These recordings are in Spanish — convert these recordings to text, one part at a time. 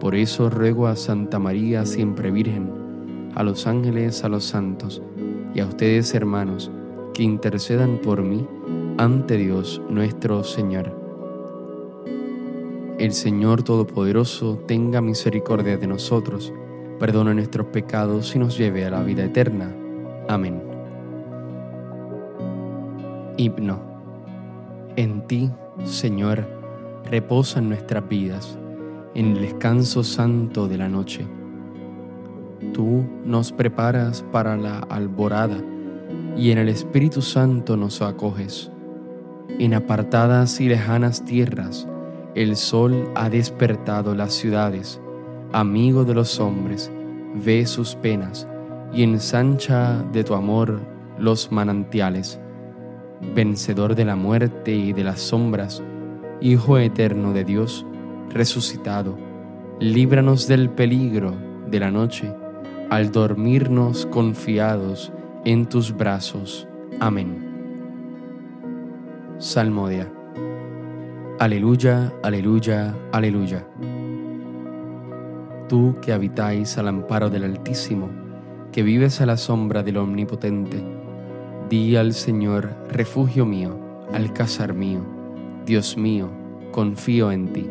por eso ruego a Santa María, siempre Virgen, a los ángeles, a los santos y a ustedes hermanos, que intercedan por mí ante Dios nuestro Señor. El Señor Todopoderoso tenga misericordia de nosotros, perdone nuestros pecados y nos lleve a la vida eterna. Amén. Himno. En ti, Señor, reposan nuestras vidas en el descanso santo de la noche. Tú nos preparas para la alborada y en el Espíritu Santo nos acoges. En apartadas y lejanas tierras, el sol ha despertado las ciudades, amigo de los hombres, ve sus penas y ensancha de tu amor los manantiales. Vencedor de la muerte y de las sombras, Hijo eterno de Dios, resucitado, líbranos del peligro de la noche, al dormirnos confiados en tus brazos. Amén. Salmodia. Aleluya, aleluya, aleluya. Tú que habitáis al amparo del Altísimo, que vives a la sombra del Omnipotente, di al Señor, refugio mío, alcázar mío, Dios mío, confío en ti.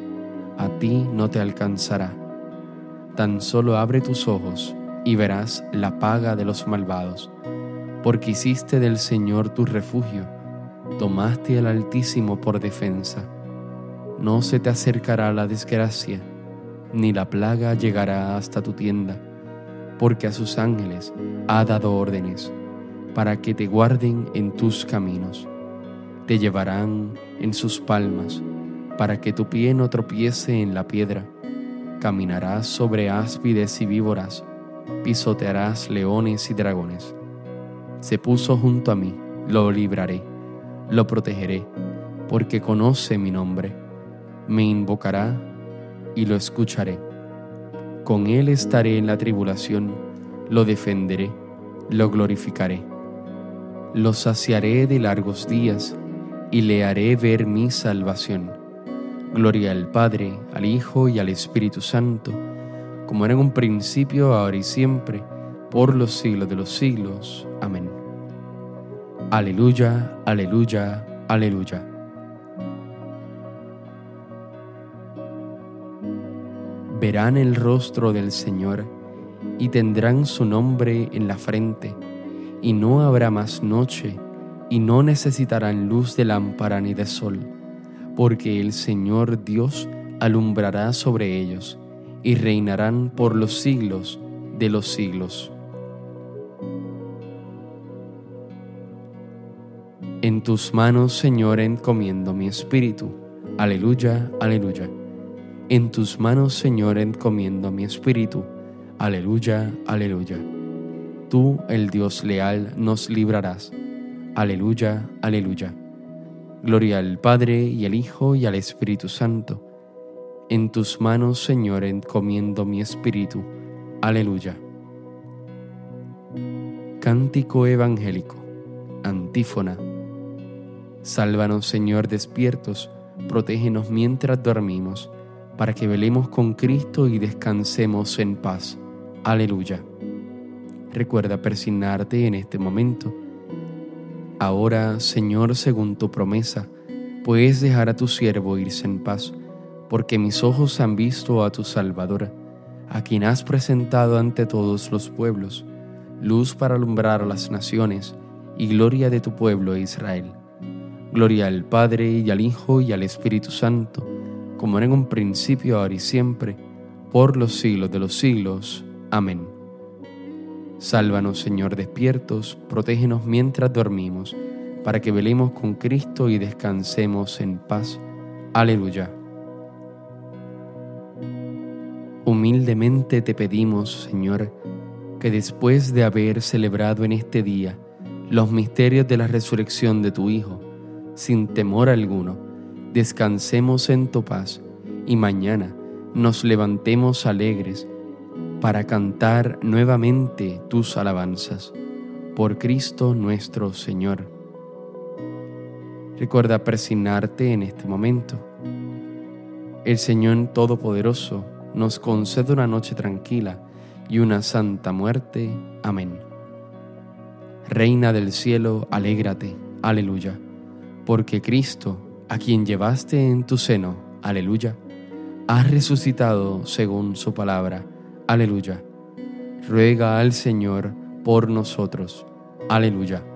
a ti no te alcanzará. Tan solo abre tus ojos y verás la paga de los malvados, porque hiciste del Señor tu refugio, tomaste al Altísimo por defensa. No se te acercará la desgracia, ni la plaga llegará hasta tu tienda, porque a sus ángeles ha dado órdenes para que te guarden en tus caminos. Te llevarán en sus palmas para que tu pie no tropiece en la piedra. Caminarás sobre áspides y víboras, pisotearás leones y dragones. Se puso junto a mí, lo libraré, lo protegeré, porque conoce mi nombre. Me invocará y lo escucharé. Con él estaré en la tribulación, lo defenderé, lo glorificaré. Lo saciaré de largos días y le haré ver mi salvación. Gloria al Padre, al Hijo y al Espíritu Santo, como era en un principio, ahora y siempre, por los siglos de los siglos. Amén. Aleluya, aleluya, aleluya. Verán el rostro del Señor y tendrán su nombre en la frente, y no habrá más noche, y no necesitarán luz de lámpara ni de sol porque el Señor Dios alumbrará sobre ellos y reinarán por los siglos de los siglos. En tus manos, Señor, encomiendo mi espíritu. Aleluya, aleluya. En tus manos, Señor, encomiendo mi espíritu. Aleluya, aleluya. Tú, el Dios leal, nos librarás. Aleluya, aleluya. Gloria al Padre y al Hijo y al Espíritu Santo, En tus manos, Señor, encomiendo mi espíritu. Aleluya. Cántico evangélico. Antífona. Sálvanos, Señor, despiertos, protégenos mientras dormimos, para que velemos con Cristo y descansemos en paz. Aleluya. Recuerda persignarte en este momento. Ahora, Señor, según tu promesa, puedes dejar a tu siervo irse en paz porque mis ojos han visto a tu Salvador, a quien has presentado ante todos los pueblos, luz para alumbrar a las naciones y gloria de tu pueblo Israel. Gloria al Padre y al Hijo y al Espíritu Santo, como era en un principio, ahora y siempre, por los siglos de los siglos. Amén. Sálvanos, Señor, despiertos, protégenos mientras dormimos, para que velemos con Cristo y descansemos en paz. Aleluya. Humildemente te pedimos, Señor, que después de haber celebrado en este día los misterios de la resurrección de tu Hijo, sin temor alguno, descansemos en tu paz y mañana nos levantemos alegres para cantar nuevamente tus alabanzas. Por Cristo nuestro Señor. Recuerda persignarte en este momento. El Señor Todopoderoso, nos concede una noche tranquila y una santa muerte. Amén. Reina del cielo, alégrate, aleluya, porque Cristo, a quien llevaste en tu seno, aleluya, ha resucitado según su palabra, aleluya. Ruega al Señor por nosotros, aleluya.